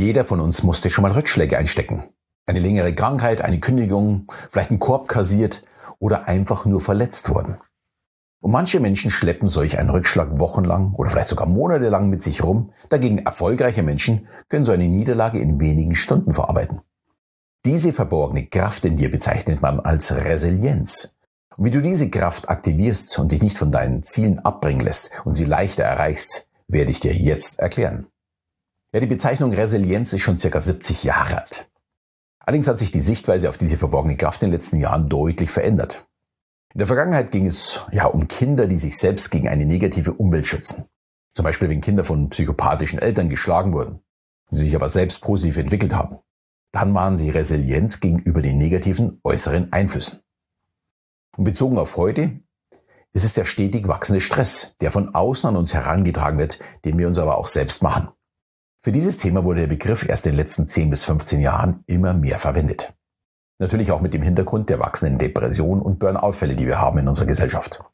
Jeder von uns musste schon mal Rückschläge einstecken. Eine längere Krankheit, eine Kündigung, vielleicht ein Korb kassiert oder einfach nur verletzt worden. Und manche Menschen schleppen solch einen Rückschlag wochenlang oder vielleicht sogar monatelang mit sich rum. Dagegen erfolgreiche Menschen können so eine Niederlage in wenigen Stunden verarbeiten. Diese verborgene Kraft in dir bezeichnet man als Resilienz. Und wie du diese Kraft aktivierst und dich nicht von deinen Zielen abbringen lässt und sie leichter erreichst, werde ich dir jetzt erklären. Ja, die Bezeichnung Resilienz ist schon circa 70 Jahre alt. Allerdings hat sich die Sichtweise auf diese verborgene Kraft in den letzten Jahren deutlich verändert. In der Vergangenheit ging es ja um Kinder, die sich selbst gegen eine negative Umwelt schützen. Zum Beispiel, wenn Kinder von psychopathischen Eltern geschlagen wurden, sie sich aber selbst positiv entwickelt haben. Dann waren sie resilient gegenüber den negativen äußeren Einflüssen. Und bezogen auf heute ist es der stetig wachsende Stress, der von außen an uns herangetragen wird, den wir uns aber auch selbst machen. Für dieses Thema wurde der Begriff erst in den letzten 10 bis 15 Jahren immer mehr verwendet. Natürlich auch mit dem Hintergrund der wachsenden Depression und Burnout-Fälle, die wir haben in unserer Gesellschaft.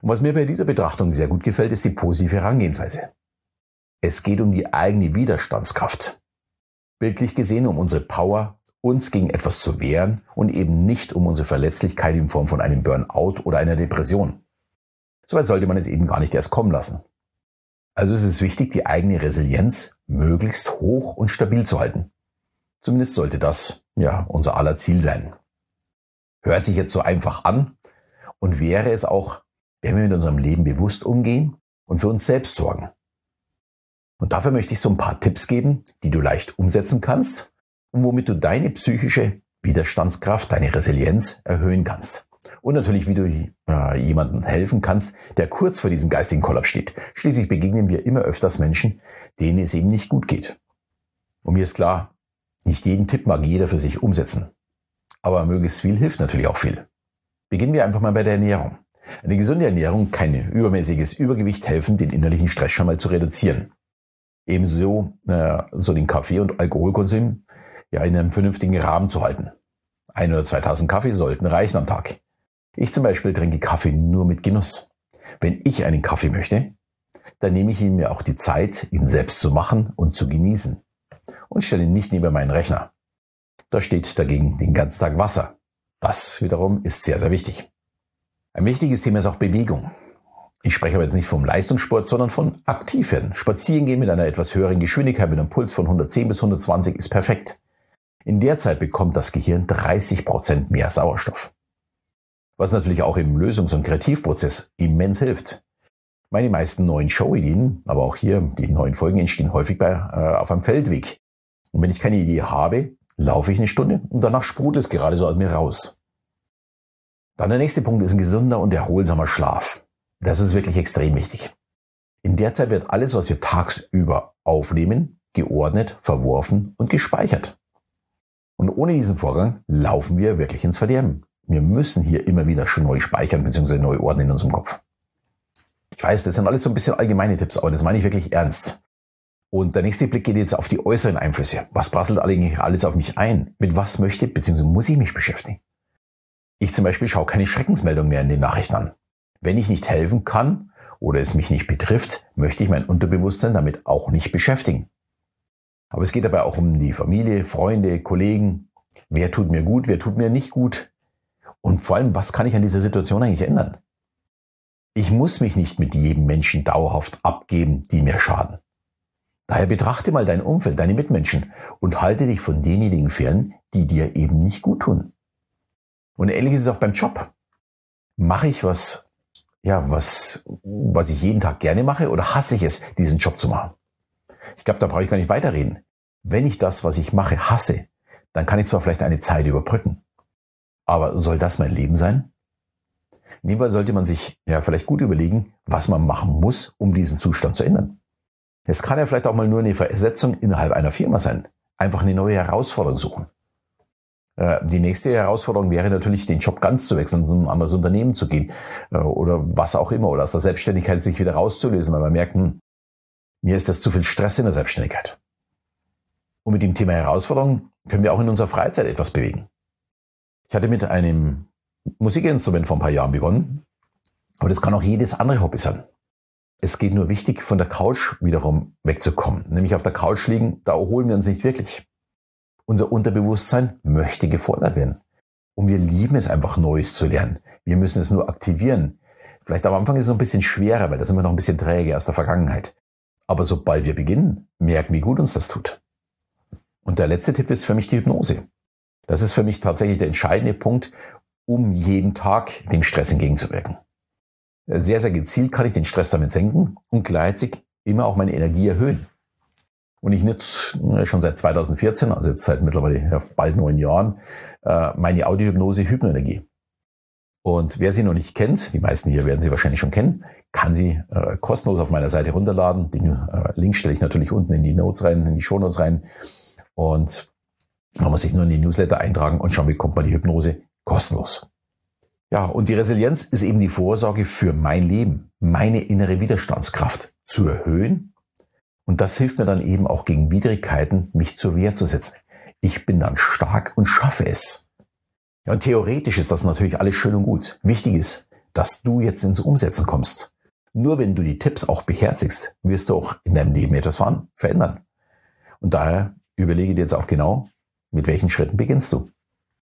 Und was mir bei dieser Betrachtung sehr gut gefällt, ist die positive Herangehensweise. Es geht um die eigene Widerstandskraft. Bildlich gesehen um unsere Power, uns gegen etwas zu wehren und eben nicht um unsere Verletzlichkeit in Form von einem Burnout oder einer Depression. Soweit sollte man es eben gar nicht erst kommen lassen. Also ist es wichtig, die eigene Resilienz möglichst hoch und stabil zu halten. Zumindest sollte das ja unser aller Ziel sein. Hört sich jetzt so einfach an und wäre es auch, wenn wir mit unserem Leben bewusst umgehen und für uns selbst sorgen. Und dafür möchte ich so ein paar Tipps geben, die du leicht umsetzen kannst und womit du deine psychische Widerstandskraft, deine Resilienz erhöhen kannst. Und natürlich, wie du äh, jemandem helfen kannst, der kurz vor diesem geistigen Kollaps steht. Schließlich begegnen wir immer öfters Menschen, denen es eben nicht gut geht. Und mir ist klar, nicht jeden Tipp mag jeder für sich umsetzen. Aber möglichst viel hilft natürlich auch viel. Beginnen wir einfach mal bei der Ernährung. Eine gesunde Ernährung kann übermäßiges Übergewicht helfen, den innerlichen Stress schon mal zu reduzieren. Ebenso äh, so den Kaffee- und Alkoholkonsum ja in einem vernünftigen Rahmen zu halten. Ein oder zwei Tassen Kaffee sollten reichen am Tag. Ich zum Beispiel trinke Kaffee nur mit Genuss. Wenn ich einen Kaffee möchte, dann nehme ich ihn mir auch die Zeit, ihn selbst zu machen und zu genießen. Und stelle ihn nicht neben meinen Rechner. Da steht dagegen den ganzen Tag Wasser. Das wiederum ist sehr, sehr wichtig. Ein wichtiges Thema ist auch Bewegung. Ich spreche aber jetzt nicht vom Leistungssport, sondern von aktiv werden. Spazieren gehen mit einer etwas höheren Geschwindigkeit mit einem Puls von 110 bis 120 ist perfekt. In der Zeit bekommt das Gehirn 30 Prozent mehr Sauerstoff was natürlich auch im Lösungs- und Kreativprozess immens hilft. Meine meisten neuen Showideen, aber auch hier die neuen Folgen entstehen häufig bei, äh, auf einem Feldweg. Und wenn ich keine Idee habe, laufe ich eine Stunde und danach sprudelt es gerade so aus mir raus. Dann der nächste Punkt ist ein gesunder und erholsamer Schlaf. Das ist wirklich extrem wichtig. In der Zeit wird alles, was wir tagsüber aufnehmen, geordnet, verworfen und gespeichert. Und ohne diesen Vorgang laufen wir wirklich ins Verderben. Wir müssen hier immer wieder schon neu speichern bzw. neu ordnen in unserem Kopf. Ich weiß, das sind alles so ein bisschen allgemeine Tipps, aber das meine ich wirklich ernst. Und der nächste Blick geht jetzt auf die äußeren Einflüsse. Was prasselt eigentlich alles auf mich ein? Mit was möchte bzw. muss ich mich beschäftigen? Ich zum Beispiel schaue keine Schreckensmeldung mehr in den Nachrichten an. Wenn ich nicht helfen kann oder es mich nicht betrifft, möchte ich mein Unterbewusstsein damit auch nicht beschäftigen. Aber es geht dabei auch um die Familie, Freunde, Kollegen. Wer tut mir gut, wer tut mir nicht gut? Und vor allem, was kann ich an dieser Situation eigentlich ändern? Ich muss mich nicht mit jedem Menschen dauerhaft abgeben, die mir schaden. Daher betrachte mal dein Umfeld, deine Mitmenschen und halte dich von denjenigen fern, die dir eben nicht gut tun. Und ähnlich ist es auch beim Job. Mache ich was, ja, was, was ich jeden Tag gerne mache oder hasse ich es, diesen Job zu machen? Ich glaube, da brauche ich gar nicht weiterreden. Wenn ich das, was ich mache, hasse, dann kann ich zwar vielleicht eine Zeit überbrücken. Aber soll das mein Leben sein? In dem Fall sollte man sich ja vielleicht gut überlegen, was man machen muss, um diesen Zustand zu ändern. Es kann ja vielleicht auch mal nur eine Versetzung innerhalb einer Firma sein. Einfach eine neue Herausforderung suchen. Äh, die nächste Herausforderung wäre natürlich, den Job ganz zu wechseln, und ein anderes Unternehmen zu gehen äh, oder was auch immer oder aus der Selbstständigkeit sich wieder rauszulösen, weil man merkt, hm, mir ist das zu viel Stress in der Selbstständigkeit. Und mit dem Thema Herausforderung können wir auch in unserer Freizeit etwas bewegen. Ich hatte mit einem Musikinstrument vor ein paar Jahren begonnen, aber das kann auch jedes andere Hobby sein. Es geht nur wichtig, von der Couch wiederum wegzukommen. Nämlich auf der Couch liegen, da erholen wir uns nicht wirklich. Unser Unterbewusstsein möchte gefordert werden. Und wir lieben es einfach Neues zu lernen. Wir müssen es nur aktivieren. Vielleicht am Anfang ist es noch ein bisschen schwerer, weil da sind wir noch ein bisschen träge aus der Vergangenheit. Aber sobald wir beginnen, merken, wie gut uns das tut. Und der letzte Tipp ist für mich die Hypnose. Das ist für mich tatsächlich der entscheidende Punkt, um jeden Tag dem Stress entgegenzuwirken. Sehr, sehr gezielt kann ich den Stress damit senken und gleichzeitig immer auch meine Energie erhöhen. Und ich nutze äh, schon seit 2014, also jetzt seit mittlerweile bald neun Jahren, äh, meine Audiohypnose Hypnoenergie. Und wer sie noch nicht kennt, die meisten hier werden sie wahrscheinlich schon kennen, kann sie äh, kostenlos auf meiner Seite runterladen. Den äh, Link stelle ich natürlich unten in die Notes rein, in die Show Notes rein. Und man muss sich nur in die Newsletter eintragen und schon bekommt man die Hypnose kostenlos. Ja, und die Resilienz ist eben die Vorsorge für mein Leben, meine innere Widerstandskraft zu erhöhen. Und das hilft mir dann eben auch gegen Widrigkeiten, mich zur Wehr zu setzen. Ich bin dann stark und schaffe es. Ja, und theoretisch ist das natürlich alles schön und gut. Wichtig ist, dass du jetzt ins Umsetzen kommst. Nur wenn du die Tipps auch beherzigst, wirst du auch in deinem Leben etwas verändern. Und daher überlege dir jetzt auch genau, mit welchen Schritten beginnst du.